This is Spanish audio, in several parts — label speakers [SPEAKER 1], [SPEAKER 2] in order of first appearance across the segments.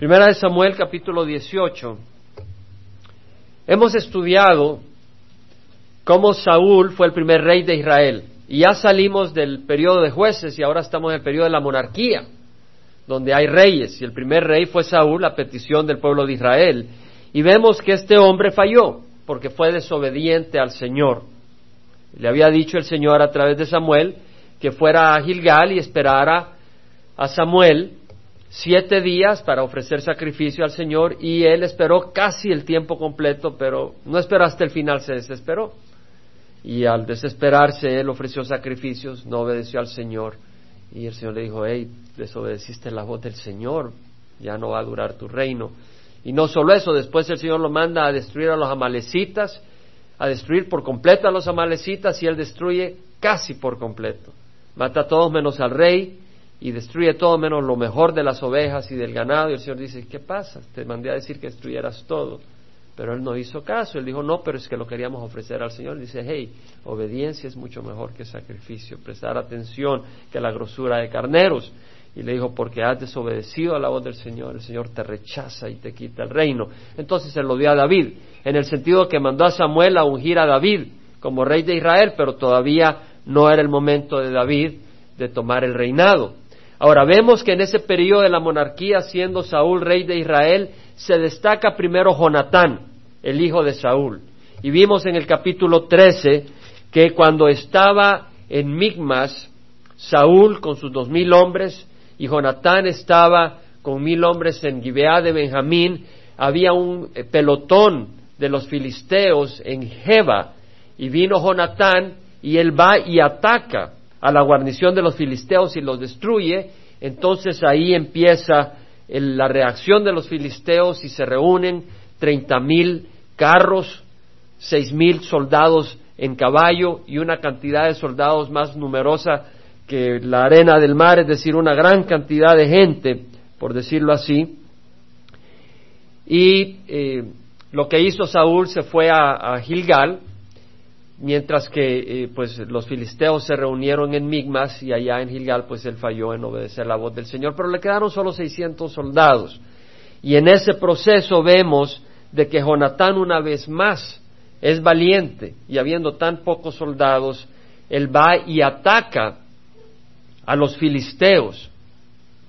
[SPEAKER 1] Primera de Samuel capítulo 18. Hemos estudiado cómo Saúl fue el primer rey de Israel y ya salimos del periodo de jueces y ahora estamos en el periodo de la monarquía, donde hay reyes y el primer rey fue Saúl a petición del pueblo de Israel. Y vemos que este hombre falló porque fue desobediente al Señor. Le había dicho el Señor a través de Samuel que fuera a Gilgal y esperara a Samuel siete días para ofrecer sacrificio al Señor y él esperó casi el tiempo completo, pero no esperó hasta el final, se desesperó. Y al desesperarse, él ofreció sacrificios, no obedeció al Señor. Y el Señor le dijo, hey, desobedeciste la voz del Señor, ya no va a durar tu reino. Y no solo eso, después el Señor lo manda a destruir a los amalecitas, a destruir por completo a los amalecitas y él destruye casi por completo. Mata a todos menos al rey y destruye todo menos lo mejor de las ovejas y del ganado. Y el Señor dice, ¿qué pasa? Te mandé a decir que destruyeras todo. Pero él no hizo caso. Él dijo, no, pero es que lo queríamos ofrecer al Señor. dice, hey, obediencia es mucho mejor que sacrificio. Prestar atención que la grosura de carneros. Y le dijo, porque has desobedecido a la voz del Señor, el Señor te rechaza y te quita el reino. Entonces se lo dio a David, en el sentido que mandó a Samuel a ungir a David como rey de Israel, pero todavía no era el momento de David de tomar el reinado. Ahora vemos que en ese periodo de la monarquía, siendo Saúl rey de Israel, se destaca primero Jonatán, el hijo de Saúl. Y vimos en el capítulo 13 que cuando estaba en Migmas, Saúl con sus dos mil hombres y Jonatán estaba con mil hombres en Gibeá de Benjamín, había un eh, pelotón de los filisteos en Jeba y vino Jonatán y él va y ataca a la guarnición de los filisteos y los destruye, entonces ahí empieza la reacción de los filisteos y se reúnen treinta mil carros, seis mil soldados en caballo y una cantidad de soldados más numerosa que la arena del mar, es decir, una gran cantidad de gente, por decirlo así. Y eh, lo que hizo Saúl se fue a Gilgal, mientras que eh, pues los filisteos se reunieron en Migmas y allá en Gilgal pues él falló en obedecer la voz del Señor, pero le quedaron solo 600 soldados. Y en ese proceso vemos de que Jonatán una vez más es valiente. Y habiendo tan pocos soldados, él va y ataca a los filisteos,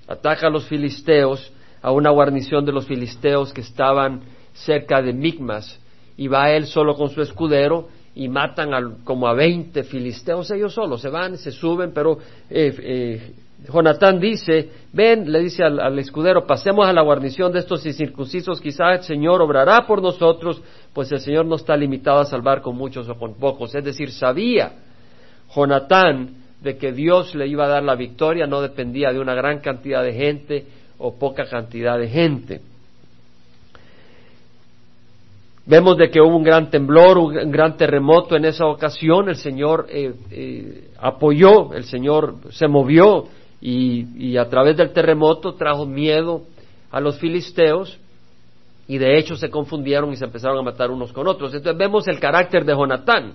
[SPEAKER 1] ataca a los filisteos, a una guarnición de los filisteos que estaban cerca de Migmas, y va él solo con su escudero y matan como a veinte filisteos ellos solos, se van, se suben, pero eh, eh, Jonatán dice, ven, le dice al, escudero, pasemos a la guarnición de estos incircuncisos, quizá el Señor obrará por nosotros, pues el Señor no está limitado a salvar con muchos o con pocos. Es decir, sabía Jonatán de que Dios le iba a dar la victoria, no dependía de una gran cantidad de gente o poca cantidad de gente. Vemos de que hubo un gran temblor, un gran terremoto en esa ocasión, el Señor eh, eh, apoyó, el Señor se movió y, a través del terremoto trajo miedo a los filisteos y de hecho se confundieron y se empezaron a matar unos con otros. Entonces vemos el carácter de Jonatán,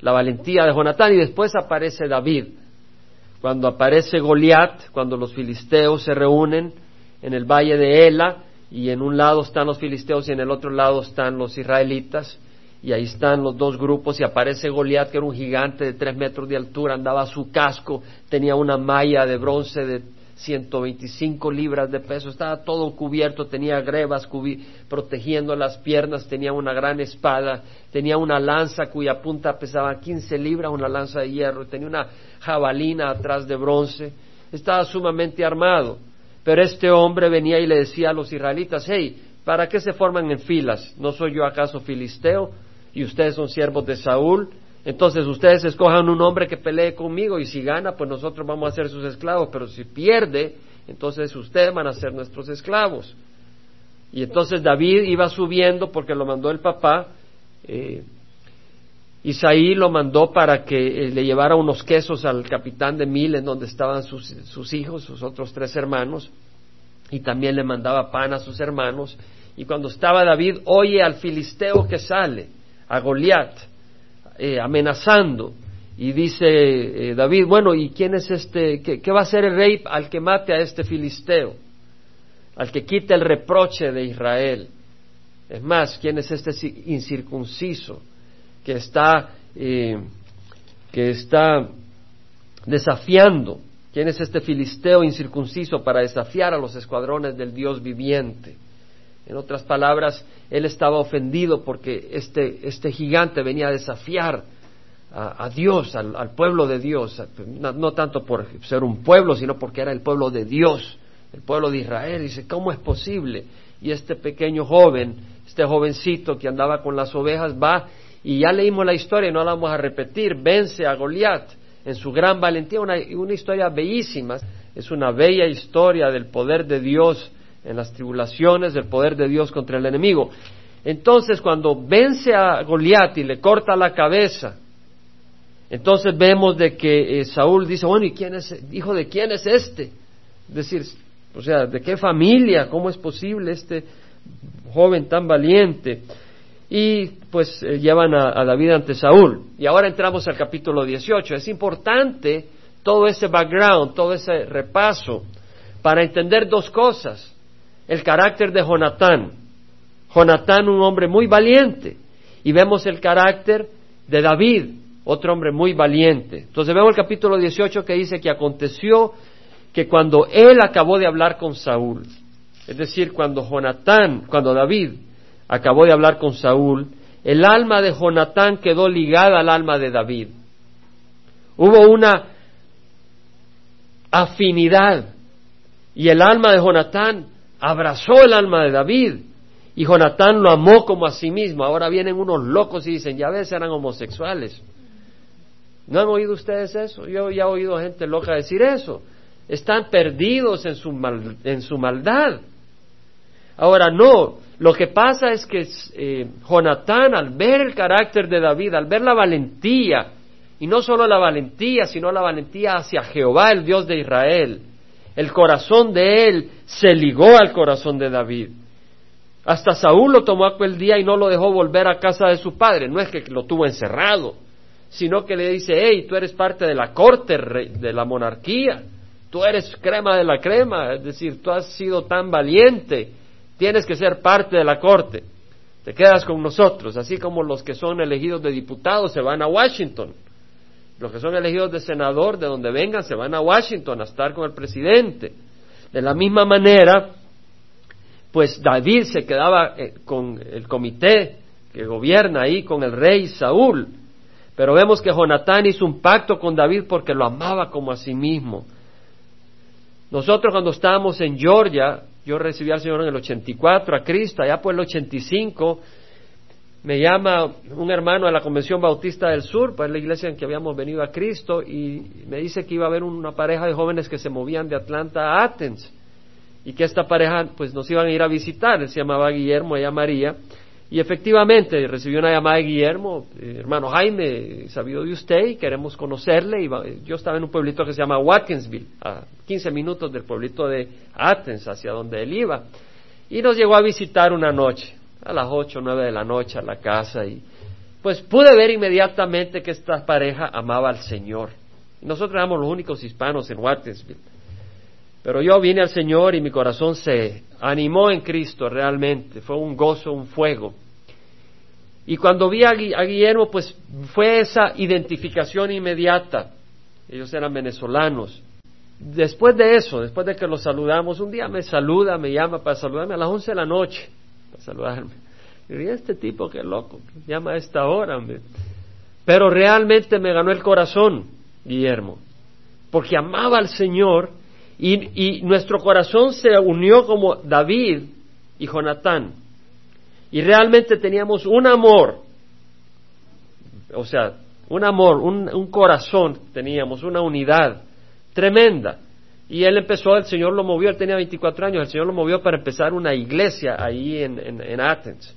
[SPEAKER 1] la valentía de Jonatán y después aparece David. Cuando aparece Goliat, cuando los filisteos se reúnen en el valle de Ela, y en un lado están los filisteos y en el otro lado están los israelitas y ahí están los dos grupos y aparece Goliat que era un gigante de tres metros de altura, andaba a su casco, tenía una malla de bronce de 125 libras de peso, estaba todo cubierto, tenía grebas protegiendo las piernas, tenía una gran espada, tenía una lanza cuya punta pesaba 15 libras, una lanza de hierro, tenía una jabalina atrás de bronce, estaba sumamente armado. Pero este hombre venía y le decía a los israelitas, hey, ¿para qué se forman en filas? ¿No soy yo acaso filisteo? Y ustedes son siervos de Saúl. Entonces ustedes escojan un hombre que pelee conmigo y si gana, pues nosotros vamos a ser sus esclavos. Pero si pierde, entonces ustedes van a ser nuestros esclavos. Y entonces David iba subiendo porque lo mandó el papá. Eh, Isaí lo mandó para que eh, le llevara unos quesos al capitán de mil en donde estaban sus, hijos, sus otros tres hermanos, y también le mandaba pan a sus hermanos. Y cuando estaba David, oye al filisteo que sale, a Goliat, eh, amenazando, y dice eh, David, bueno, ¿y quién es este? ¿qué, ¿Qué va a ser el rey al que mate a este filisteo? al que quita el reproche de Israel. Es más, ¿quién es este incircunciso que está, eh, que está desafiando? ¿Quién es este filisteo incircunciso para desafiar a los escuadrones del Dios viviente? En otras palabras, él estaba ofendido porque este, este gigante venía a desafiar a, Dios, al, pueblo de Dios, no, tanto por ser un pueblo, sino porque era el pueblo de Dios, el pueblo de Israel. Dice, ¿cómo es posible? Y este pequeño joven, este jovencito que andaba con las ovejas, va y ya leímos la historia no la vamos a repetir, vence a Goliat en su gran valentía, una, una historia bellísima, es una bella historia del poder de Dios en las tribulaciones, del poder de Dios contra el enemigo. Entonces, cuando vence a Goliat y le corta la cabeza, entonces vemos de que eh, Saúl dice, bueno, ¿y quién es, hijo de quién es este? Es decir, o sea, ¿de qué familia? ¿Cómo es posible este joven tan valiente? Y pues eh, llevan a, a, David ante Saúl. Y ahora entramos al capítulo 18. Es importante todo ese background, todo ese repaso, para entender dos cosas. El carácter de Jonatán. Jonatán, un hombre muy valiente. Y vemos el carácter de David, otro hombre muy valiente. Entonces vemos el capítulo 18 que dice que aconteció que cuando él acabó de hablar con Saúl, es decir, cuando Jonatán, cuando David acabó de hablar con Saúl, el alma de Jonatán quedó ligada al alma de David. Hubo una afinidad y el alma de Jonatán abrazó el alma de David y Jonatán lo amó como a sí mismo. Ahora vienen unos locos y dicen, ya ves, eran homosexuales. ¿No han oído ustedes eso? Yo ya he oído gente loca decir eso. Están perdidos en su, en su maldad. Ahora no, lo que pasa es que eh, Jonatán al ver el carácter de David, al ver la valentía, y no solo la valentía, sino la valentía hacia Jehová, el Dios de Israel, el corazón de él se ligó al corazón de David. Hasta Saúl lo tomó aquel día y no lo dejó volver a casa de su padre. No es que lo tuvo encerrado, sino que le dice, hey, tú eres parte de la corte de la monarquía, tú eres crema de la crema, es decir, tú has sido tan valiente, tienes que ser parte de la corte, te quedas con nosotros, así como los que son elegidos de diputados se van a Washington, los que son elegidos de senador, de donde vengan, se van a Washington a estar con el presidente. De la misma manera, pues David se quedaba eh, con el comité que gobierna ahí, con el rey Saúl, pero vemos que Jonatán hizo un pacto con David porque lo amaba como a sí mismo. Nosotros cuando estábamos en Georgia, yo recibí al Señor en el 84, a Cristo, allá por el 85, me llama un hermano de la Convención Bautista del Sur, pues la iglesia en que habíamos venido a Cristo, y me dice que iba a haber una pareja de jóvenes que se movían de Atlanta a Athens, y que esta pareja pues nos iban a ir a visitar, él se llamaba Guillermo, ella María, y efectivamente recibió una llamada de Guillermo, eh, hermano Jaime, sabido de usted y queremos conocerle. Y yo estaba en un pueblito que se llama Watkinsville, a 15 minutos del pueblito de Athens, hacia donde él iba. Y nos llegó a visitar una noche, a las 8 o 9 de la noche a la casa. Y pues pude ver inmediatamente que esta pareja amaba al Señor. nosotros éramos los únicos hispanos en Watkinsville. Pero yo vine al Señor y mi corazón se animó en Cristo realmente. Fue un gozo, un fuego. Y cuando vi a, Guillermo, pues fue esa identificación inmediata. Ellos eran venezolanos. Después de eso, después de que los saludamos, un día me saluda, me llama para saludarme a las once de la noche, para saludarme. Y este tipo, qué loco, llama a esta hora, Pero realmente me ganó el corazón, Guillermo, porque amaba al Señor y, y nuestro corazón se unió como David y Jonatán y realmente teníamos un amor, o sea, un amor, un, corazón teníamos, una unidad tremenda. Y él empezó, el Señor lo movió, él tenía 24 años, el Señor lo movió para empezar una iglesia ahí en, en, Athens.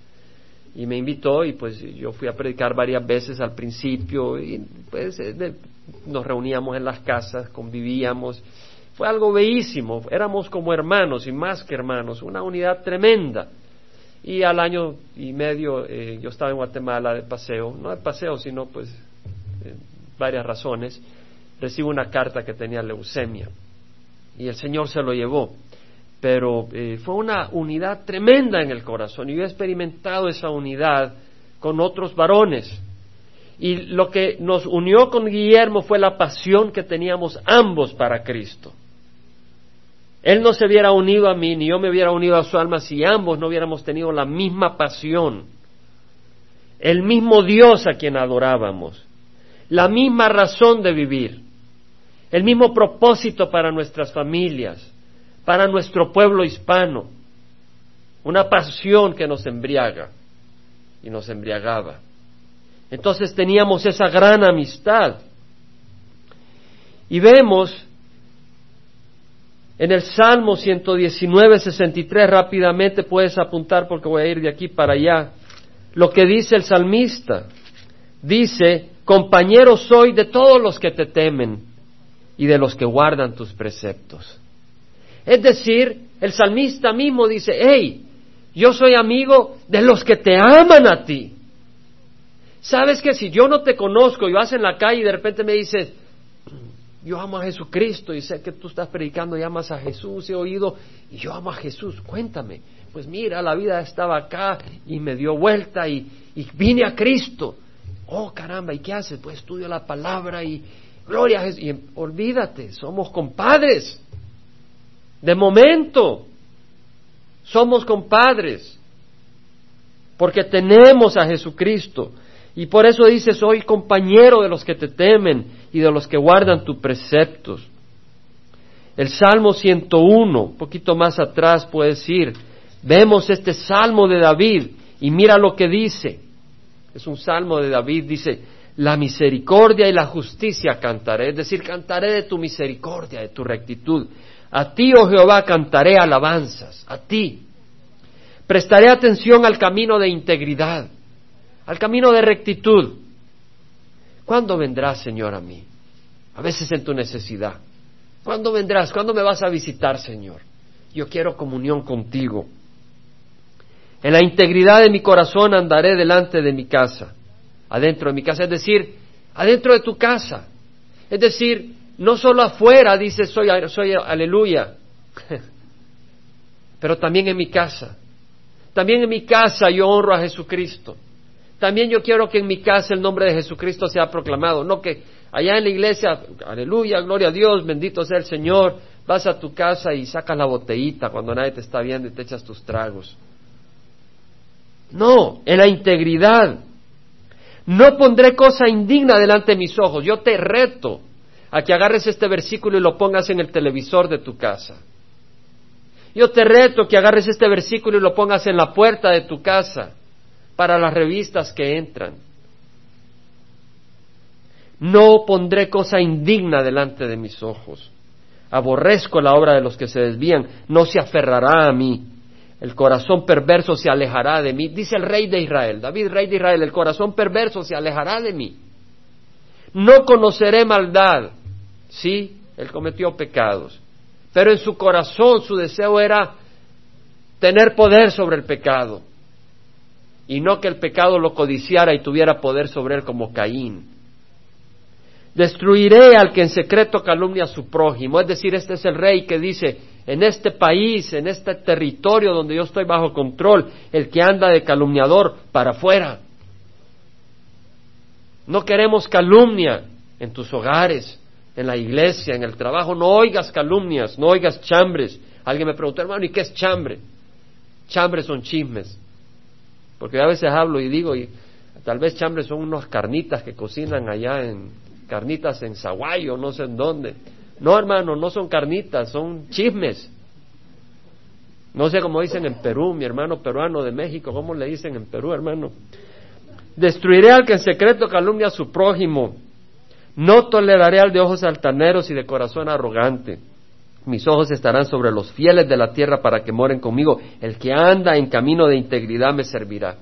[SPEAKER 1] Y me invitó y pues yo fui a predicar varias veces al principio y pues eh, nos reuníamos en las casas, convivíamos. Fue algo bellísimo, éramos como hermanos y más que hermanos, una unidad tremenda. Y al año y medio eh, yo estaba en Guatemala de paseo, no de paseo, sino pues eh, varias razones, recibo una carta que tenía leucemia y el Señor se lo llevó. pero eh, fue una unidad tremenda en el corazón y yo he experimentado esa unidad con otros varones. Y lo que nos unió con Guillermo fue la pasión que teníamos ambos para Cristo. Él no se hubiera unido a mí, ni yo me hubiera unido a su alma si ambos no hubiéramos tenido la misma pasión, el mismo Dios a quien adorábamos, la misma razón de vivir, el mismo propósito para nuestras familias, para nuestro pueblo hispano, una pasión que nos embriaga y nos embriagaba. Entonces teníamos esa gran amistad. Y vemos en el Salmo 119, 63, rápidamente puedes apuntar porque voy a ir de aquí para allá, lo que dice el salmista. Dice, compañero soy de todos los que te temen y de los que guardan tus preceptos. Es decir, el salmista mismo dice, hey, yo soy amigo de los que te aman a ti. Sabes que si yo no te conozco y vas en la calle y de repente me dices, yo amo a Jesucristo y sé que tú estás predicando y amas a Jesús, he oído y yo amo a Jesús, cuéntame. Pues mira, la vida estaba acá y me dio vuelta y, vine a Cristo. Oh caramba, ¿y qué haces? Pues estudio la palabra y gloria a Jesús. Y olvídate, somos compadres. De momento, somos compadres. Porque tenemos a Jesucristo. Y por eso dice, soy compañero de los que te temen y de los que guardan tus preceptos. El Salmo 101, un poquito más atrás puede decir, vemos este Salmo de David y mira lo que dice. Es un Salmo de David, dice, la misericordia y la justicia cantaré, es decir, cantaré de tu misericordia, de tu rectitud. A ti, oh Jehová, cantaré alabanzas, a ti. Prestaré atención al camino de integridad al camino de rectitud. ¿Cuándo vendrás, Señor, a mí? A veces en tu necesidad. ¿Cuándo vendrás? ¿Cuándo me vas a visitar, Señor? Yo quiero comunión contigo. En la integridad de mi corazón andaré delante de mi casa, adentro de mi casa, es decir, adentro de tu casa. Es decir, no solo afuera dice soy, soy aleluya, pero también en mi casa. También en mi casa yo honro a Jesucristo. También yo quiero que en mi casa el nombre de Jesucristo sea proclamado, no que allá en la iglesia, aleluya, gloria a Dios, bendito sea el Señor, vas a tu casa y sacas la botellita cuando nadie te está viendo y te echas tus tragos. No, en la integridad. No pondré cosa indigna delante de mis ojos. Yo te reto a que agarres este versículo y lo pongas en el televisor de tu casa. Yo te reto que agarres este versículo y lo pongas en la puerta de tu casa para las revistas que entran. No pondré cosa indigna delante de mis ojos. Aborrezco la obra de los que se desvían. No se aferrará a mí. El corazón perverso se alejará de mí. Dice el rey de Israel, David, rey de Israel, el corazón perverso se alejará de mí. No conoceré maldad. Sí, él cometió pecados. Pero en su corazón su deseo era tener poder sobre el pecado y no que el pecado lo codiciara y tuviera poder sobre él como Caín. Destruiré al que en secreto calumnia a su prójimo, es decir, este es el rey que dice, en este país, en este territorio donde yo estoy bajo control, el que anda de calumniador para afuera. No queremos calumnia en tus hogares, en la iglesia, en el trabajo, no oigas calumnias, no oigas chambres. Alguien me preguntó, hermano, ¿y qué es chambre? Chambres son chismes. Porque a veces hablo y digo, y tal vez chambres son unas carnitas que cocinan allá en carnitas en Zaguayo, no sé en dónde. No, hermano, no son carnitas, son chismes. No sé cómo dicen en Perú, mi hermano peruano de México, ¿cómo le dicen en Perú, hermano? Destruiré al que en secreto calumnia a su prójimo. No toleraré al de ojos altaneros y de corazón arrogante. Mis ojos estarán sobre los fieles de la tierra para que moren conmigo. El que anda en camino de integridad me servirá.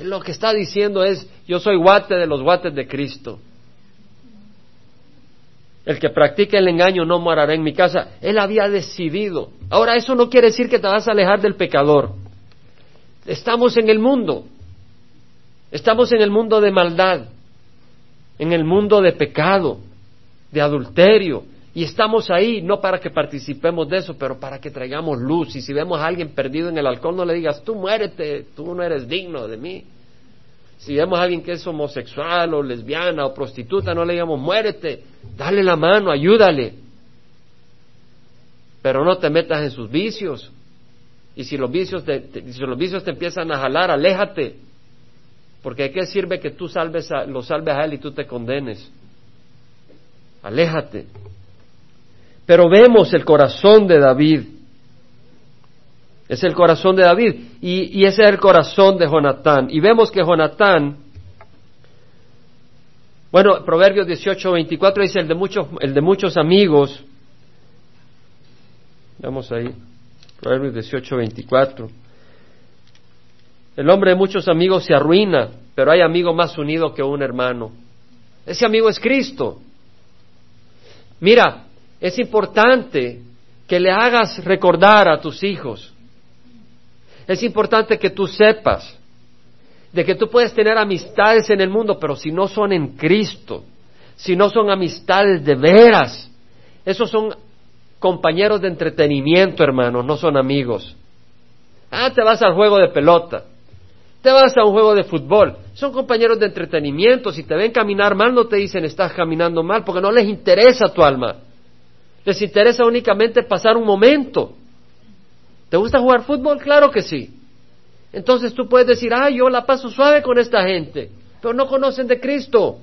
[SPEAKER 1] Lo que está diciendo es, yo soy guate de los guates de Cristo. El que practique el engaño no morará en mi casa. Él había decidido. Ahora, eso no quiere decir que te vas a alejar del pecador. Estamos en el mundo. Estamos en el mundo de maldad, en el mundo de pecado, de adulterio, Y estamos ahí no para que participemos de eso, pero para que traigamos luz. Y si vemos a alguien perdido en el alcohol, no le digas, tú muérete, tú no eres digno de mí. Si vemos a alguien que es homosexual o lesbiana o prostituta, no le digamos, muérete, dale la mano, ayúdale. Pero no te metas en sus vicios. Y si los vicios te, si los vicios te empiezan a jalar, aléjate. Porque ¿de qué sirve que tú salves a, lo salves a él y tú te condenes? Aléjate. Pero vemos el corazón de David. Es el corazón de David. Y, ese es el corazón de Jonatán. Y vemos que Jonatán, bueno, Proverbios 18, 24 dice el de muchos, el de muchos amigos. Vamos ahí. Proverbios 18, 24. El hombre de muchos amigos se arruina, pero hay amigo más unido que un hermano. Ese amigo es Cristo. Mira, es importante que le hagas recordar a tus hijos. Es importante que tú sepas de que tú puedes tener amistades en el mundo, pero si no son en Cristo, si no son amistades de veras, esos son compañeros de entretenimiento, hermanos, no son amigos. Ah, te vas al juego de pelota. Te vas a un juego de fútbol, son compañeros de entretenimiento, si te ven caminar mal no te dicen estás caminando mal, porque no les interesa tu alma, les interesa únicamente pasar un momento. ¿Te gusta jugar fútbol? Claro que sí. Entonces tú puedes decir, ah, yo la paso suave con esta gente, pero no conocen de Cristo.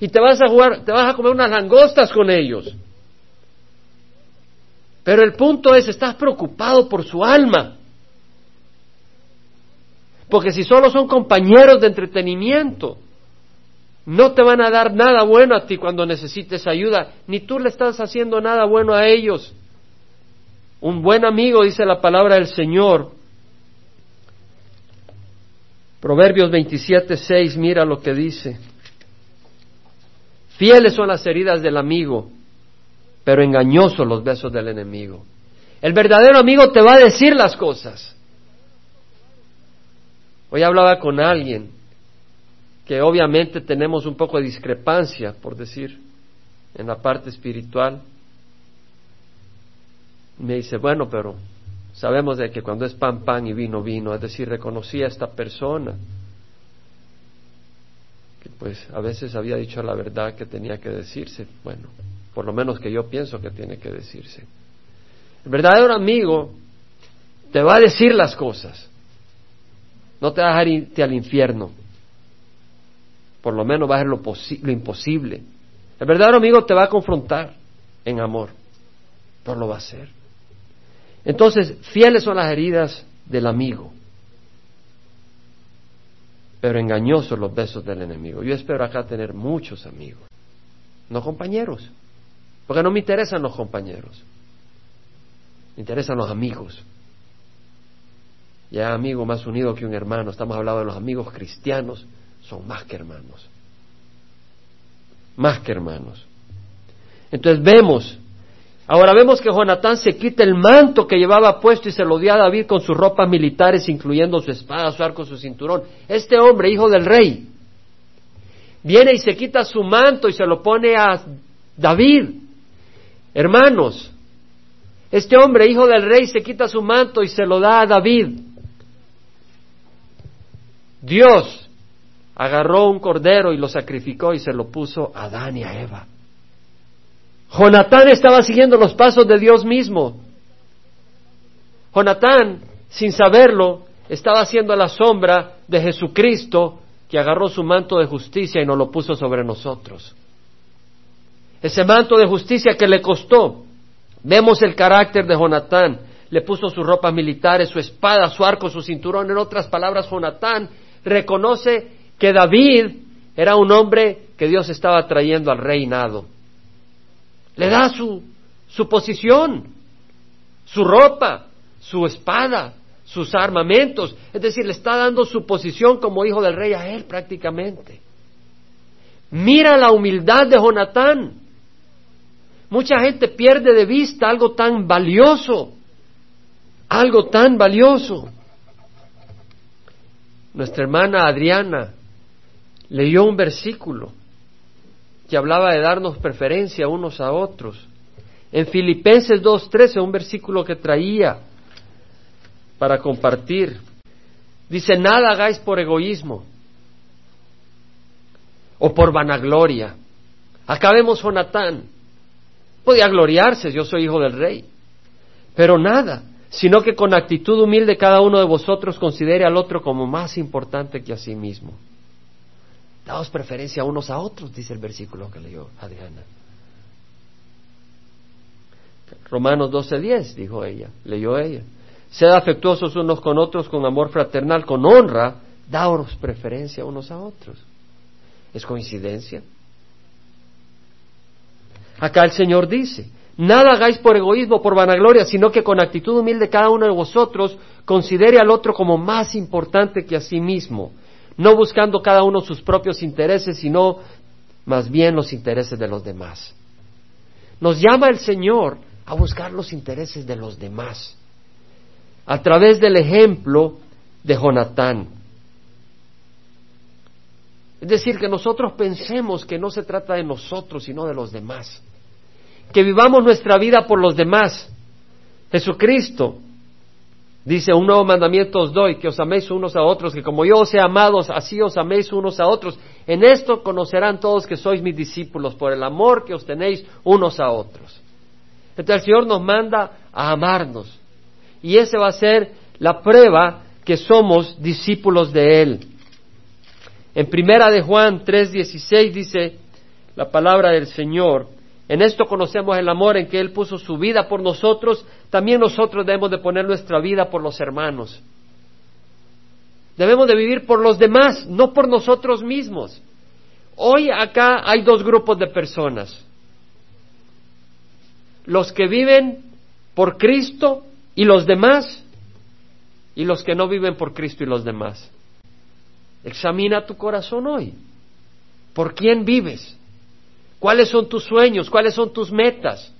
[SPEAKER 1] Y te vas a jugar, te vas a comer unas langostas con ellos. Pero el punto es, estás preocupado por su alma. Porque si solo son compañeros de entretenimiento, no te van a dar nada bueno a ti cuando necesites ayuda, ni tú le estás haciendo nada bueno a ellos. Un buen amigo, dice la palabra del Señor. Proverbios 27, 6, mira lo que dice. Fieles son las heridas del amigo, pero engañosos los besos del enemigo. El verdadero amigo te va a decir las cosas. Hoy hablaba con alguien que obviamente tenemos un poco de discrepancia, por decir, en la parte espiritual. Me dice, bueno, pero sabemos de que cuando es pan, pan y vino, vino, es decir, reconocí a esta persona que pues a veces había dicho la verdad que tenía que decirse, bueno, por lo menos que yo pienso que tiene que decirse. El verdadero amigo te va a decir las cosas. No te vas a dejar irte al infierno. Por lo menos va a hacer lo, lo imposible. El verdadero amigo te va a confrontar en amor, pero lo va a hacer. Entonces, fieles son las heridas del amigo, pero engañosos los besos del enemigo. Yo espero acá tener muchos amigos, no compañeros, porque no me interesan los compañeros, me interesan los amigos. Ya amigo más unido que un hermano. Estamos hablando de los amigos cristianos. Son más que hermanos. Más que hermanos. Entonces vemos, ahora vemos que Jonatán se quita el manto que llevaba puesto y se lo dio a David con sus ropas militares, incluyendo su espada, su arco, su cinturón. Este hombre, hijo del rey, viene y se quita su manto y se lo pone a David. Hermanos, este hombre, hijo del rey, se quita su manto y se lo da a David. Dios agarró un cordero y lo sacrificó y se lo puso a Adán y a Eva. Jonatán estaba siguiendo los pasos de Dios mismo. Jonatán, sin saberlo, estaba haciendo la sombra de Jesucristo que agarró su manto de justicia y nos lo puso sobre nosotros. Ese manto de justicia que le costó. Vemos el carácter de Jonatán. Le puso sus ropas militares, su espada, su arco, su cinturón. En otras palabras, Jonatán reconoce que David era un hombre que Dios estaba trayendo al reinado. Le da su, su posición, su ropa, su espada, sus armamentos. Es decir, le está dando su posición como hijo del rey a él prácticamente. Mira la humildad de Jonatán. Mucha gente pierde de vista algo tan valioso, algo tan valioso. Nuestra hermana Adriana leyó un versículo que hablaba de darnos preferencia unos a otros. En Filipenses 2.13, un versículo que traía para compartir, dice, nada hagáis por egoísmo o por vanagloria. Acá vemos Jonatán. Podía gloriarse, yo soy hijo del rey. Pero nada, sino que con actitud humilde cada uno de vosotros considere al otro como más importante que a sí mismo. Daos preferencia unos a otros, dice el versículo que leyó Adriana. Romanos 12:10, dijo ella, leyó ella. Sed afectuosos unos con otros con amor fraternal, con honra, daos preferencia unos a otros. ¿Es coincidencia? Acá el Señor dice, nada hagáis por egoísmo, por vanagloria, sino que con actitud humilde cada uno de vosotros considere al otro como más importante que a sí mismo, no buscando cada uno sus propios intereses, sino más bien los intereses de los demás. Nos llama el Señor a buscar los intereses de los demás, a través del ejemplo de Jonatán. Es decir, que nosotros pensemos que no se trata de nosotros, sino de los demás. Que vivamos nuestra vida por los demás. Jesucristo dice, un nuevo mandamiento os doy, que os améis unos a otros, que como yo os he amado, así os améis unos a otros. En esto conocerán todos que sois mis discípulos, por el amor que os tenéis unos a otros. Entonces el Señor nos manda a amarnos. Y esa va a ser la prueba que somos discípulos de Él. En primera de Juan 3:16 dice la palabra del Señor, en esto conocemos el amor en que Él puso su vida por nosotros, también nosotros debemos de poner nuestra vida por los hermanos. Debemos de vivir por los demás, no por nosotros mismos. Hoy acá hay dos grupos de personas. Los que viven por Cristo y los demás, y los que no viven por Cristo y los demás. Examina tu corazón hoy. ¿Por quién vives? ¿Cuáles son tus sueños? ¿Cuáles son tus metas?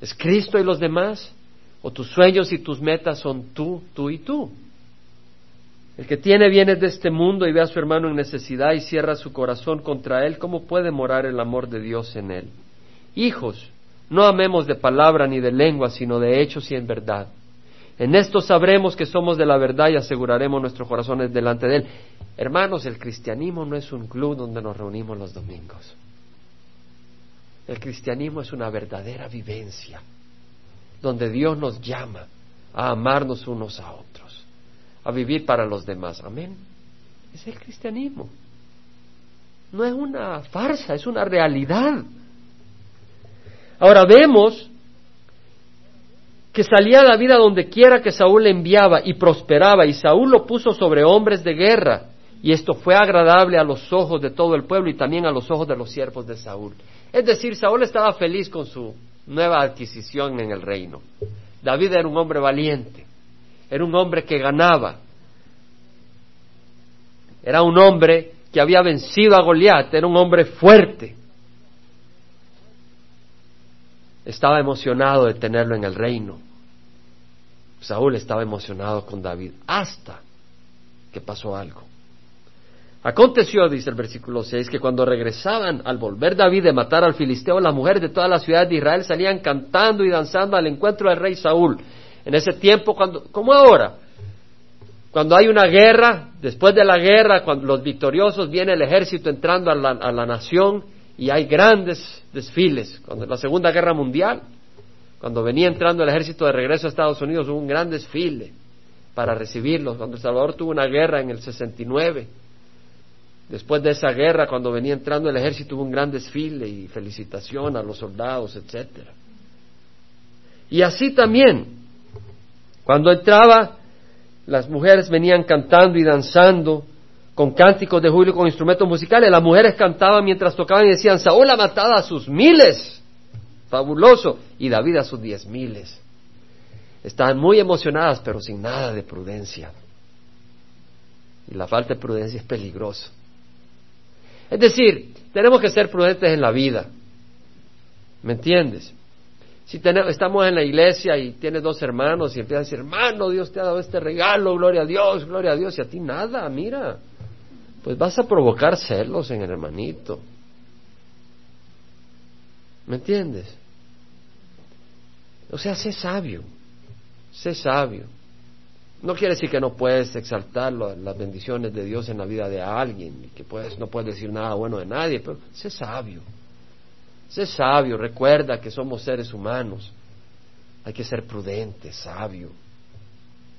[SPEAKER 1] ¿Es Cristo y los demás? ¿O tus sueños y tus metas son tú, tú y tú? El que tiene bienes de este mundo y ve a su hermano en necesidad y cierra su corazón contra él, ¿cómo puede morar el amor de Dios en él? Hijos, no amemos de palabra ni de lengua, sino de hechos y en verdad. En esto sabremos que somos de la verdad y aseguraremos nuestros corazones delante de Él. Hermanos, el cristianismo no es un club donde nos reunimos los domingos. El cristianismo es una verdadera vivencia, donde Dios nos llama a amarnos unos a otros, a vivir para los demás. Amén. Es el cristianismo. No es una farsa, es una realidad. Ahora vemos que salía a donde quiera que Saúl le enviaba y prosperaba, y Saúl lo puso sobre hombres de guerra, y esto fue agradable a los ojos de todo el pueblo y también a los ojos de los siervos de Saúl. Es decir, Saúl estaba feliz con su nueva adquisición en el reino. David era un hombre valiente, era un hombre que ganaba, era un hombre que había vencido a Goliat, era un hombre fuerte. Estaba emocionado de tenerlo en el reino. Saúl estaba emocionado con David hasta que pasó algo. Aconteció, dice el versículo 6, que cuando regresaban al volver David de matar al filisteo, las mujeres de todas las ciudades de Israel salían cantando y danzando al encuentro del rey Saúl. En ese tiempo, cuando, como ahora, cuando hay una guerra, después de la guerra, cuando los victoriosos viene el ejército entrando a la, a la nación, y hay grandes desfiles. Cuando la Segunda Guerra Mundial, cuando venía entrando el ejército de regreso a Estados Unidos, hubo un gran desfile para recibirlos. Cuando El Salvador tuvo una guerra en el 69, después de esa guerra, cuando venía entrando el ejército, hubo un gran desfile y felicitación a los soldados, etcétera. Y así también, cuando entraba, las mujeres venían cantando y danzando con cánticos de júbilo, con instrumentos musicales. Las mujeres cantaban mientras tocaban y decían, Saúl ha matado a sus miles. Fabuloso. Y David a sus diez miles. Estaban muy emocionadas, pero sin nada de prudencia. Y la falta de prudencia es peligrosa. Es decir, tenemos que ser prudentes en la vida. ¿Me entiendes? Si tenemos, estamos en la iglesia y tienes dos hermanos y empiezas a decir, hermano, Dios te ha dado este regalo, gloria a Dios, gloria a Dios, y a ti nada, mira pues vas a provocar celos en el hermanito. ¿Me entiendes? O sea, sé sabio, sé sabio. No quiere decir que no puedes exaltar las bendiciones de Dios en la vida de alguien, que puedes, no puedes decir nada bueno de nadie, pero sé sabio. Sé sabio, recuerda que somos seres humanos. Hay que ser prudente, sabio,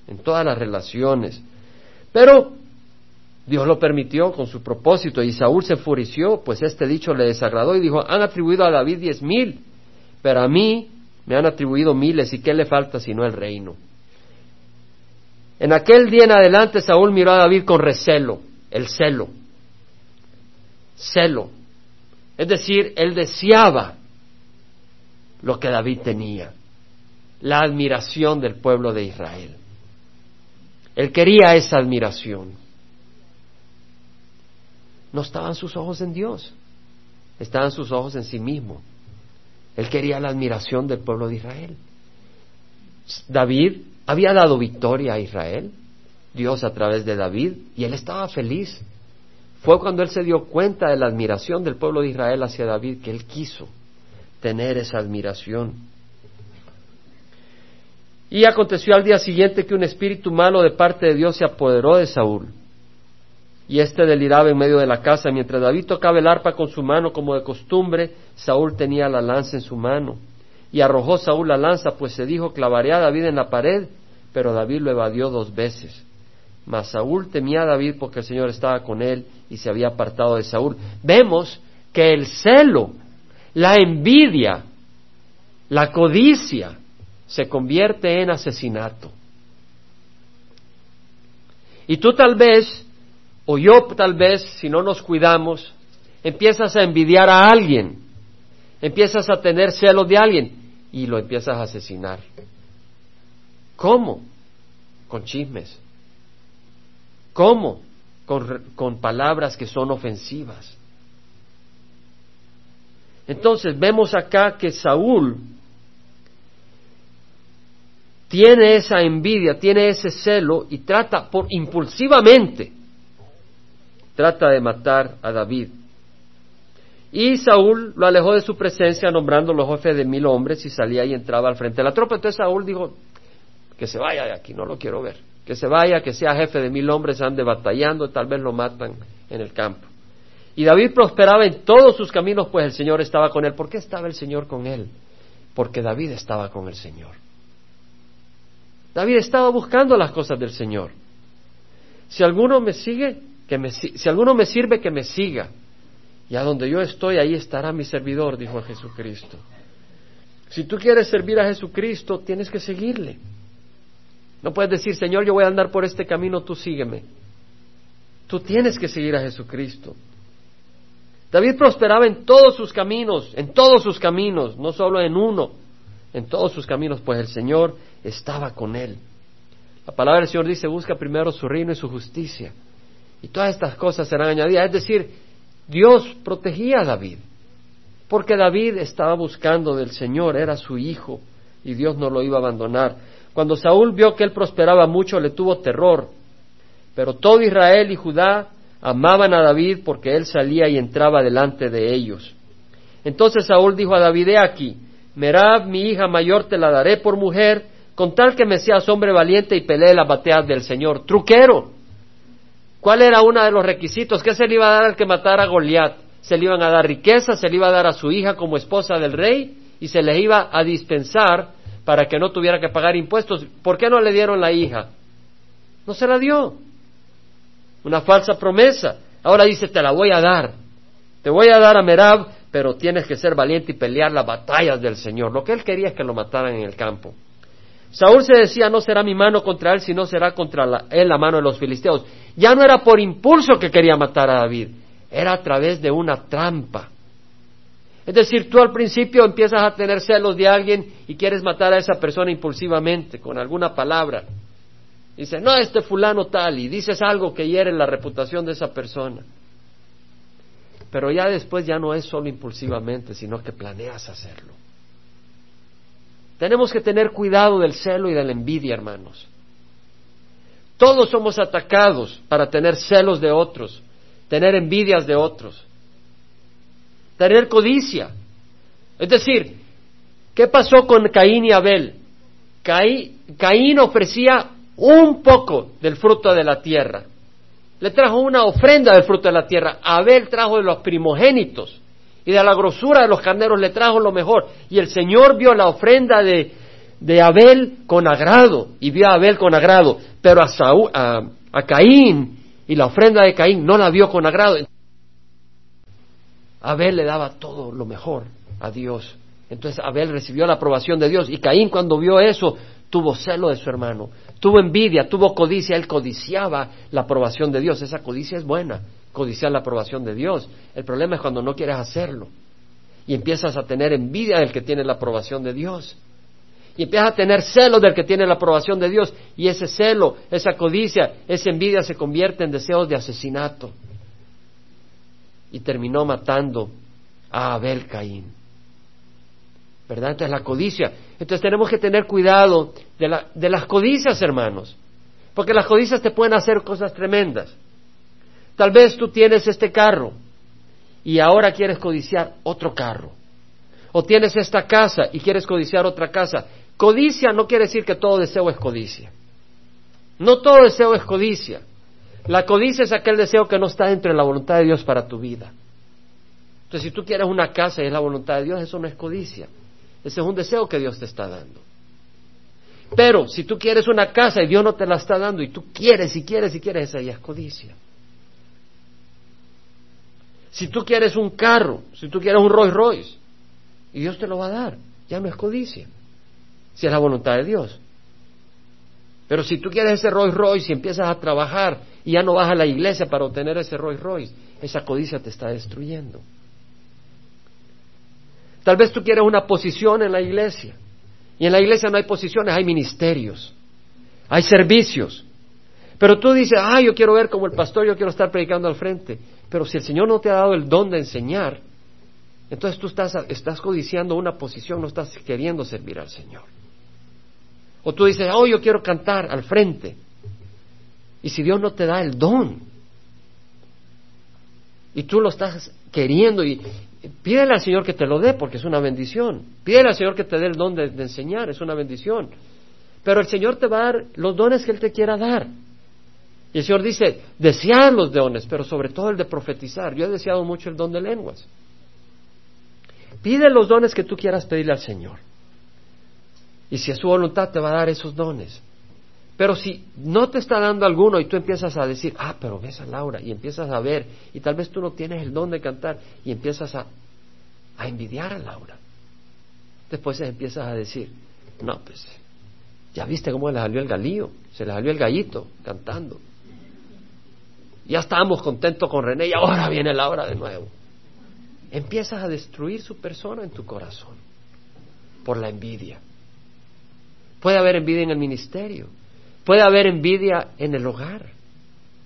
[SPEAKER 1] en todas las relaciones. Pero Dios lo permitió con su propósito y Saúl se enfureció, pues este dicho le desagradó y dijo, han atribuido a David diez mil, pero a mí me han atribuido miles y qué le falta sino el reino. En aquel día en adelante Saúl miró a David con recelo, el celo, celo. Es decir, él deseaba lo que David tenía, la admiración del pueblo de Israel. Él quería esa admiración. No estaban sus ojos en Dios, estaban sus ojos en sí mismo. Él quería la admiración del pueblo de Israel. David había dado victoria a Israel, Dios a través de David, y él estaba feliz. Fue cuando él se dio cuenta de la admiración del pueblo de Israel hacia David que él quiso tener esa admiración. Y aconteció al día siguiente que un espíritu malo de parte de Dios se apoderó de Saúl. Y éste deliraba en medio de la casa. Mientras David tocaba el arpa con su mano como de costumbre, Saúl tenía la lanza en su mano. Y arrojó Saúl la lanza, pues se dijo, clavaré a David en la pared, pero David lo evadió dos veces. Mas Saúl temía a David porque el Señor estaba con él y se había apartado de Saúl. Vemos que el celo, la envidia, la codicia, se convierte en asesinato. Y tú tal vez, o yo tal vez, si no nos cuidamos, empiezas a envidiar a alguien, empiezas a tener celos de alguien y lo empiezas a asesinar. ¿Cómo? Con chismes. ¿Cómo? Con, con, palabras que son ofensivas. Entonces vemos acá que Saúl tiene esa envidia, tiene ese celo y trata por impulsivamente, trata de matar a David. Y Saúl lo alejó de su presencia nombrándolo jefe de mil hombres y salía y entraba al frente de la tropa. Entonces Saúl dijo, que se vaya de aquí, no lo quiero ver. Que se vaya, que sea jefe de mil hombres, ande batallando, tal vez lo matan en el campo. Y David prosperaba en todos sus caminos, pues el Señor estaba con él. ¿Por qué estaba el Señor con él? Porque David estaba con el Señor. David estaba buscando las cosas del Señor. Si alguno me sigue, que me, si alguno me sirve, que me siga. Y a donde yo estoy, ahí estará mi servidor, dijo Jesucristo. Si tú quieres servir a Jesucristo, tienes que seguirle. No puedes decir, Señor, yo voy a andar por este camino, tú sígueme. Tú tienes que seguir a Jesucristo. David prosperaba en todos sus caminos, en todos sus caminos, no solo en uno, en todos sus caminos, pues el Señor estaba con él. La palabra del Señor dice, busca primero su reino y su justicia. Y todas estas cosas serán añadidas. Es decir, Dios protegía a David, porque David estaba buscando del Señor, era su hijo, y Dios no lo iba a abandonar. Cuando Saúl vio que él prosperaba mucho, le tuvo terror, pero todo Israel y Judá amaban a David porque él salía y entraba delante de ellos. Entonces Saúl dijo a David, he aquí, Merab, mi hija mayor, te la daré por mujer, con tal que me seas hombre valiente y pelee las bateas del Señor. Truquero. ¿Cuál era uno de los requisitos? ¿Qué se le iba a dar al que matara a Goliat? Se le iban a dar riqueza, se le iba a dar a su hija como esposa del rey y se le iba a dispensar para que no tuviera que pagar impuestos. ¿Por qué no le dieron la hija? No se la dio. Una falsa promesa. Ahora dice, te la voy a dar. Te voy a dar a Merab, pero tienes que ser valiente y pelear las batallas del Señor. Lo que él quería es que lo mataran en el campo. Saúl se decía, no será mi mano contra él, sino será contra él la mano de los filisteos. Ya no era por impulso que quería matar a David, era a través de una trampa. Es decir, tú al principio empiezas a tener celos de alguien y quieres matar a esa persona impulsivamente, con alguna palabra. Dices, no, este fulano tal, y dices algo que hiere la reputación de esa persona. Pero ya después ya no es solo impulsivamente, sino que planeas hacerlo. Tenemos que tener cuidado del celo y de la envidia, hermanos. Todos somos atacados para tener celos de otros. tener envidias de otros, tener codicia. Es decir, ¿qué pasó con Caín y Abel? Caín ofrecía un poco del fruto de la tierra. Le trajo una ofrenda del fruto de la tierra. Abel trajo de los primogénitos y de la grosura de los carneros le trajo lo mejor. Y el Señor vio la ofrenda de, de Abel con agrado y vio a Abel con agrado, pero a, a Caín y la ofrenda de Caín no la vio con agrado. Abel le daba todo lo mejor a Dios. Entonces Abel recibió la aprobación de Dios y Caín cuando vio eso tuvo celo de su hermano, tuvo envidia, tuvo codicia, él codiciaba la aprobación de Dios. Esa codicia es buena, codiciar la aprobación de Dios. El problema es cuando no quieres hacerlo y empiezas a tener envidia del que tiene la aprobación de Dios. Y empiezas a tener celo del que tiene la aprobación de Dios. Y ese celo, esa codicia, esa envidia se convierte en deseos de asesinato. Y terminó matando a Abel Caín. ¿Verdad? Entonces la codicia. Entonces tenemos que tener cuidado de, de las codicias, hermanos. Porque las codicias te pueden hacer cosas tremendas. Tal vez tú tienes este carro y ahora quieres codiciar otro carro. O tienes esta casa y quieres codiciar otra casa. Codicia no quiere decir que todo deseo es codicia. No todo deseo es codicia. La codicia es aquel deseo que no está dentro de la voluntad de Dios para tu vida. Entonces, si tú quieres una casa y es la voluntad de Dios, eso no es codicia. Ese es un deseo que Dios te está dando. Pero si tú quieres una casa y Dios no te la está dando y tú quieres y quieres y quieres, esa ya es codicia. Si tú quieres un carro, si tú quieres un Rolls Royce, y Dios te lo va a dar, ya no es codicia, si es la voluntad de Dios. Pero si tú quieres ese Rolls Royce y empiezas a trabajar y ya no vas a la iglesia para obtener ese Rolls Royce, esa codicia te está destruyendo. Tal vez tú quieres una posición en la iglesia. Y en la iglesia no hay posiciones, hay ministerios, hay servicios. Pero tú dices, ah, yo quiero ver como el pastor, yo quiero estar predicando al frente. Pero si el Señor no te ha dado el don de enseñar, entonces tú estás, estás codiciando una posición, no estás queriendo servir al Señor. O tú dices, oh, yo quiero cantar al frente. Y si Dios no te da el don, y tú lo estás queriendo, y pídele al Señor que te lo dé, porque es una bendición. Pídele al Señor que te dé el don de, enseñar, es una bendición. Pero el Señor te va a dar los dones que Él te quiera dar. Y el Señor dice, desead los dones, pero sobre todo el de profetizar. Yo he deseado mucho el don de lenguas. Pide los dones que tú quieras pedirle al Señor. Y si es su voluntad, te va a dar esos dones. Pero si no te está dando alguno y tú empiezas a decir, ah, pero ves a Laura, y empiezas a ver, y tal vez tú no tienes el don de cantar, y empiezas a, a envidiar a Laura. Después empiezas a decir, no, pues, ya viste cómo le salió el galillo, se le salió el gallito cantando. Ya estábamos contentos con René y ahora viene la hora de nuevo. Empiezas a destruir su persona en tu corazón por la envidia. Puede haber envidia en el ministerio, puede haber envidia en el hogar,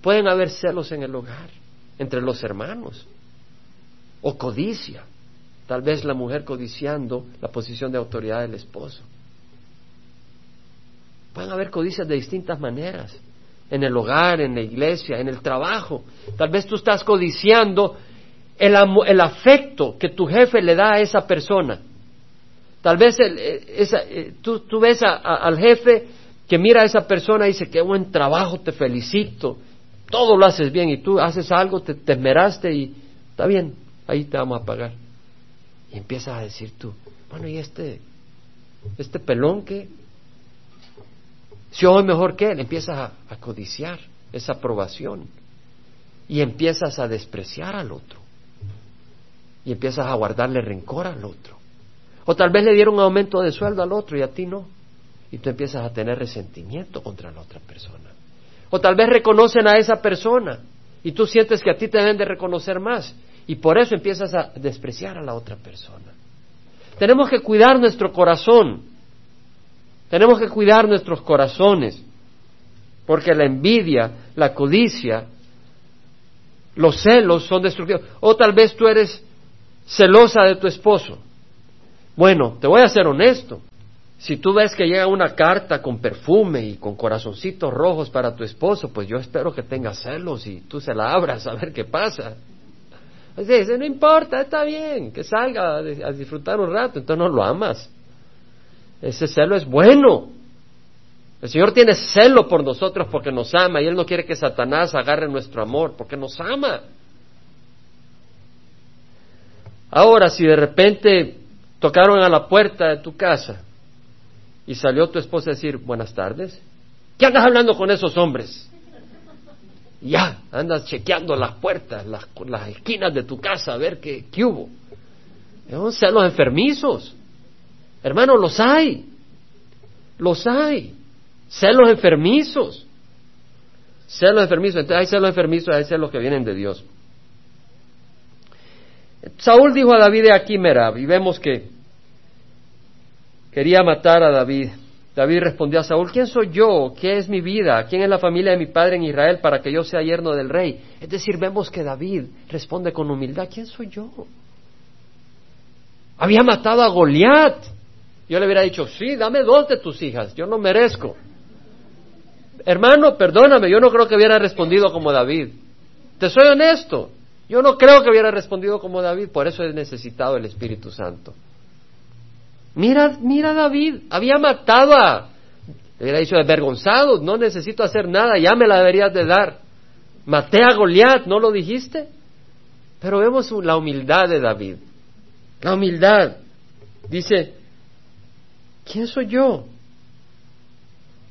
[SPEAKER 1] pueden haber celos en el hogar, entre los hermanos, o codicia, tal vez la mujer codiciando la posición de autoridad del esposo. Pueden haber codicias de distintas maneras en el hogar, en la iglesia, en el trabajo. Tal vez tú estás codiciando el, el afecto que tu jefe le da a esa persona. Tal vez eh, eh, tú, ves al jefe que mira a esa persona y dice, qué buen trabajo, te felicito, todo lo haces bien y tú haces algo, te, te esmeraste y está bien, ahí te vamos a pagar. Y empiezas a decir tú, bueno, ¿y este, este pelón que si yo mejor que él, empiezas a, codiciar esa aprobación y empiezas a despreciar al otro y empiezas a guardarle rencor al otro. O tal vez le dieron un aumento de sueldo al otro y a ti no. Y tú empiezas a tener resentimiento contra la otra persona. O tal vez reconocen a esa persona y tú sientes que a ti te deben de reconocer más y por eso empiezas a despreciar a la otra persona. Tenemos que cuidar nuestro corazón tenemos que cuidar nuestros corazones, porque la envidia, la codicia, los celos son destructivos. O tal vez tú eres celosa de tu esposo. Bueno, te voy a ser honesto. Si tú ves que llega una carta con perfume y con corazoncitos rojos para tu esposo, pues yo espero que tenga celos y tú se la abras a ver qué pasa. Dice, no importa, está bien, que salga a disfrutar un rato, entonces no lo amas. Ese celo es bueno. El Señor tiene celo por nosotros porque nos ama y Él no quiere que Satanás agarre nuestro amor porque nos ama. Ahora, si de repente tocaron a la puerta de tu casa y salió tu esposa a decir, buenas tardes, ¿qué andas hablando con esos hombres? Ya, andas chequeando las puertas, las, esquinas de tu casa a ver qué, hubo. Son celos enfermizos. Hermano, los hay. Los hay. Celos enfermizos. Celos enfermizos. Entonces hay celos enfermizos, hay celos que vienen de Dios. Saúl dijo a David aquí Merab, y vemos que quería matar a David. David respondió a Saúl, ¿quién soy yo? ¿Qué es mi vida? ¿Quién es la familia de mi padre en Israel para que yo sea yerno del rey? Es decir, vemos que David responde con humildad, ¿quién soy yo? Había matado a Goliat. Yo le hubiera dicho, sí, dame dos de tus hijas, yo no merezco. Hermano, perdóname, yo no creo que hubiera respondido como David. Te soy honesto, yo no creo que hubiera respondido como David, por eso he necesitado el Espíritu Santo. Mira, mira David, había matado a, le hubiera dicho avergonzado, no necesito hacer nada, ya me la deberías de dar. Maté a Goliat, ¿no lo dijiste? Pero vemos la humildad de David. La humildad. Dice, ¿quién soy yo?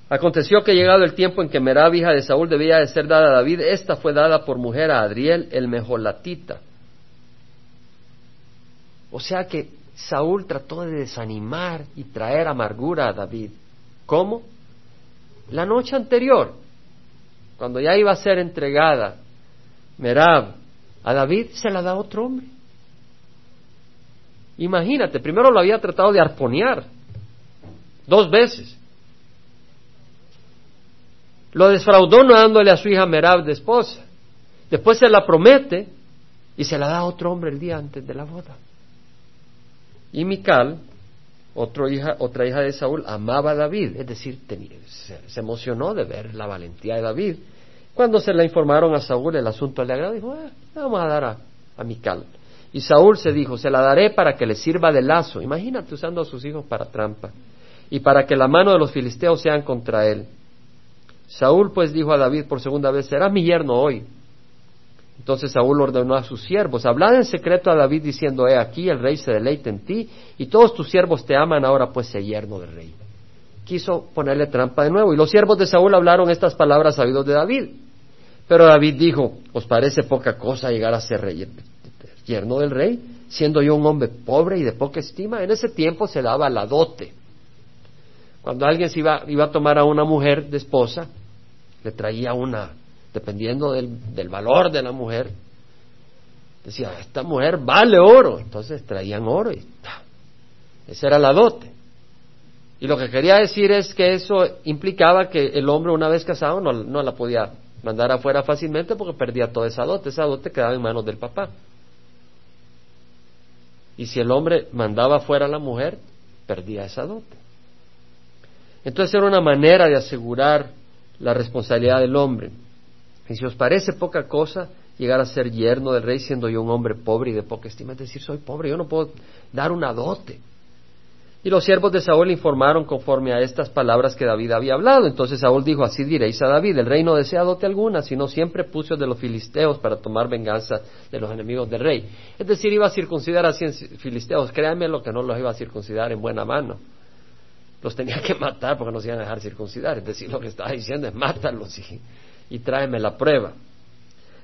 [SPEAKER 1] Aconteció que llegado el tiempo en que Merab, hija de Saúl, debía de ser dada a David, esta fue dada por mujer a Adriel, el mejolatita. O sea que Saúl trató de desanimar y traer amargura a David. ¿Cómo? La noche anterior, cuando ya iba a ser entregada Merab a David, se la da otro hombre. Imagínate, primero lo había tratado de arponear dos veces. Lo defraudó no dándole a su hija Merab de esposa. Después se la promete y se la da a otro hombre el día antes de la boda. Y Mical, hija, otra hija de Saúl, amaba a David, es decir, se, emocionó de ver la valentía de David. Cuando se le informaron a Saúl el asunto le agradó, dijo, ah, vamos a dar a, a Mical. Y Saúl se dijo, se la daré para que le sirva de lazo. Imagínate usando a sus hijos para trampa. Y para que la mano de los filisteos sean contra él. Saúl pues dijo a David por segunda vez, serás mi yerno hoy. Entonces Saúl ordenó a sus siervos, hablad en secreto a David diciendo, he aquí, el rey se deleita en ti, y todos tus siervos te aman, ahora pues sé yerno del rey. Quiso ponerle trampa de nuevo, y los siervos de Saúl hablaron estas palabras sabidos de David. Pero David dijo, ¿os parece poca cosa llegar a ser rey, yerno del rey, siendo yo un hombre pobre y de poca estima? En ese tiempo se daba la dote. Cuando alguien se iba, iba a tomar a una mujer de esposa, le traía una dependiendo del, del valor de la mujer, decía, esta mujer vale oro, entonces traían oro y esa era la dote. Y lo que quería decir es que eso implicaba que el hombre una vez casado no, no la podía mandar afuera fácilmente porque perdía toda esa dote, esa dote quedaba en manos del papá. Y si el hombre mandaba afuera a la mujer, perdía esa dote. Entonces era una manera de asegurar la responsabilidad del hombre. Y si os parece poca cosa llegar a ser yerno del rey siendo yo un hombre pobre y de poca estima, es decir, soy pobre, yo no puedo dar una dote. Y los siervos de Saúl informaron conforme a estas palabras que David había hablado. Entonces Saúl dijo, así diréis a David, el rey no desea dote alguna, sino siempre puso de los filisteos para tomar venganza de los enemigos del rey. Es decir, iba a circuncidar a cien filisteos, créanme lo que no los iba a circuncidar en buena mano. Los tenía que matar porque no se iban a dejar circuncidar. Es decir, lo que estaba diciendo es mátalos y y tráeme la prueba.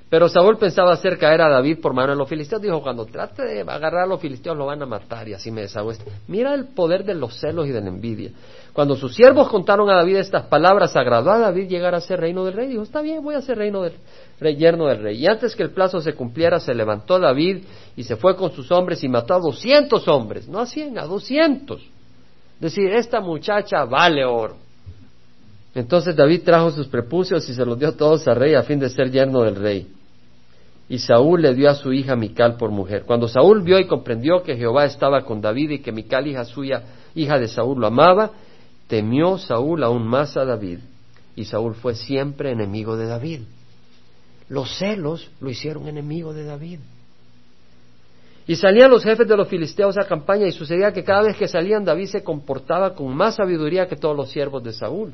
[SPEAKER 1] Pero Saúl pensaba hacer caer a David por mano de los filisteos. Dijo, cuando trate de agarrar a los filisteos lo van a matar y así me deshago. Mira el poder de los celos y de la envidia. Cuando sus siervos contaron a David estas palabras, agradó a David llegar a ser reino del rey. Dijo, está bien, voy a ser reino del rey, yerno del rey. Y antes que el plazo se cumpliera, se levantó David y se fue con sus hombres y mató a doscientos hombres. No a cien, a doscientos. Decir, esta muchacha vale oro. Entonces David trajo sus prepucios y se los dio todos al rey a fin de ser yerno del rey. Y Saúl le dio a su hija Mical por mujer. Cuando Saúl vio y comprendió que Jehová estaba con David y que Mical, hija suya, hija de Saúl, lo amaba, temió Saúl aún más a David. Y Saúl fue siempre enemigo de David. Los celos lo hicieron enemigo de David. Y salían los jefes de los filisteos a campaña y sucedía que cada vez que salían David se comportaba con más sabiduría que todos los siervos de Saúl,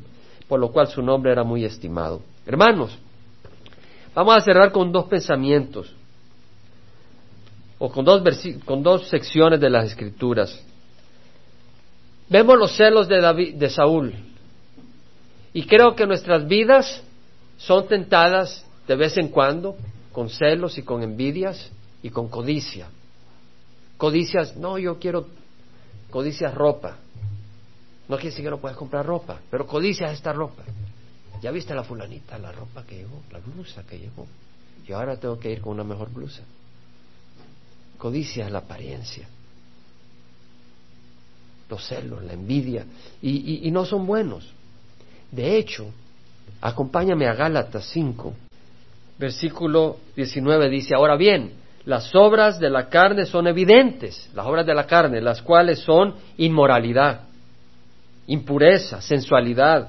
[SPEAKER 1] por lo cual su nombre era muy estimado. Hermanos, vamos a cerrar con dos pensamientos o con dos, con dos secciones de las escrituras. Vemos los celos de, David, de Saúl y creo que nuestras vidas son tentadas de vez en cuando con celos y con envidias y con codicia. Codicias, no, yo quiero, codicias ropa. No quiere decir que no puedes comprar ropa, pero codicias esta ropa. ¿Ya viste la fulanita, la ropa que llevó, la blusa que llevó? Yo ahora tengo que ir con una mejor blusa. Codicia es la apariencia. Los celos, la envidia, y, y no son buenos. De hecho, acompáñame a Gálatas 5, versículo 19 dice, ahora bien, las obras de la carne son evidentes, las obras de la carne, las cuales son inmoralidad, impureza, sensualidad,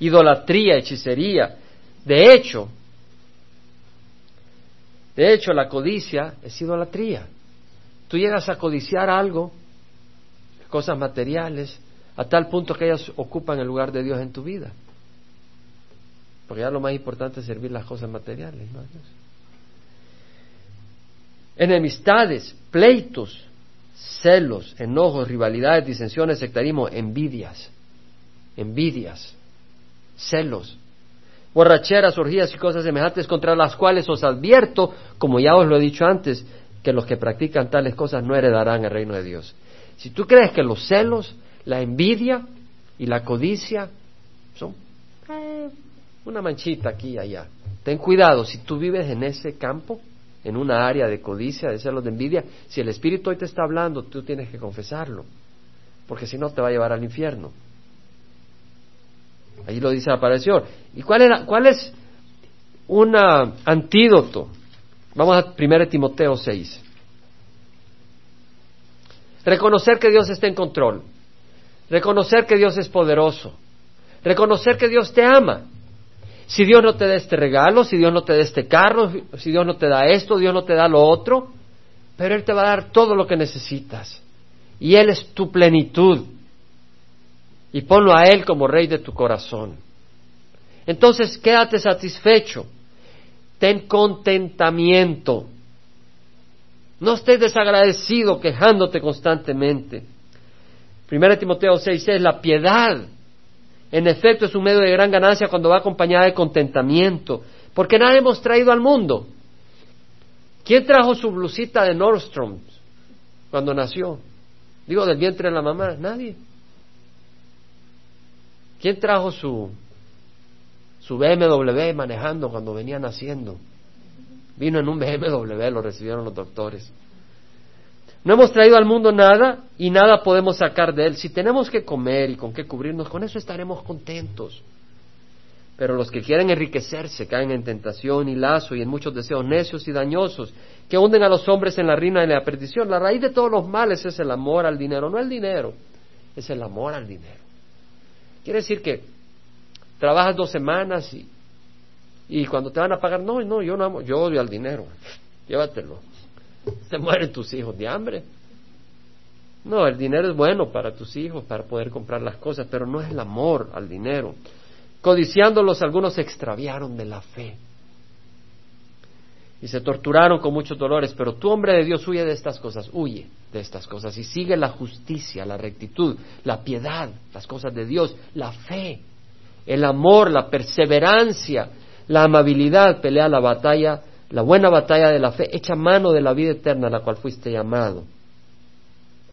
[SPEAKER 1] idolatría, hechicería. De hecho, de hecho la codicia es idolatría. Tú llegas a codiciar algo, cosas materiales, a tal punto que ellas ocupan el lugar de Dios en tu vida. Porque ya lo más importante es servir las cosas materiales, ¿no? Enemistades, pleitos, celos, enojos, rivalidades, disensiones, sectarismo, envidias, envidias, celos, borracheras, orgías y cosas semejantes contra las cuales os advierto, como ya os lo he dicho antes, que los que practican tales cosas no heredarán el reino de Dios. Si tú crees que los celos, la envidia y la codicia son eh, una manchita aquí y allá. Ten cuidado, si tú vives en ese campo, en una área de codicia, de celos, de envidia, si el Espíritu hoy te está hablando, tú tienes que confesarlo, porque si no te va a llevar al infierno. Ahí lo dice la palabra ¿Y cuál, era, cuál es un antídoto? Vamos a 1 Timoteo 6. Reconocer que Dios está en control. Reconocer que Dios es poderoso. Reconocer que Dios te ama. Si Dios no te da este regalo, si Dios no te da este carro, si Dios no te da esto, Dios no te da lo otro, pero Él te va a dar todo lo que necesitas. Y Él es tu plenitud. Y ponlo a Él como rey de tu corazón. Entonces quédate satisfecho. Ten contentamiento. No estés desagradecido quejándote constantemente. Primera Timoteo 6 es la piedad en efecto, es un medio de gran ganancia cuando va acompañada de contentamiento, porque nada hemos traído al mundo. ¿Quién trajo su blusita de Nordstrom cuando nació? Digo, del vientre de la mamá, nadie. ¿Quién trajo su, su BMW manejando cuando venía naciendo? Vino en un BMW, lo recibieron los doctores. No hemos traído al mundo nada y nada podemos sacar de él. Si tenemos que comer y con qué cubrirnos, con eso estaremos contentos. Pero los que quieren enriquecerse caen en tentación y lazo y en muchos deseos necios y dañosos que hunden a los hombres en la ruina y en la perdición. La raíz de todos los males es el amor al dinero, no el dinero, es el amor al dinero. Quiere decir que trabajas dos semanas y, y cuando te van a pagar, no, no, yo no amo, yo odio al dinero, llévatelo se mueren tus hijos de hambre. No, el dinero es bueno para tus hijos, para poder comprar las cosas, pero no es el amor al dinero. Codiciándolos, algunos se extraviaron de la fe y se torturaron con muchos dolores, pero tú, hombre de Dios, huye de estas cosas, huye de estas cosas y sigue la justicia, la rectitud, la piedad, las cosas de Dios, la fe, el amor, la perseverancia, la amabilidad, pelea la batalla la buena batalla de la fe, echa mano de la vida eterna a la cual fuiste llamado.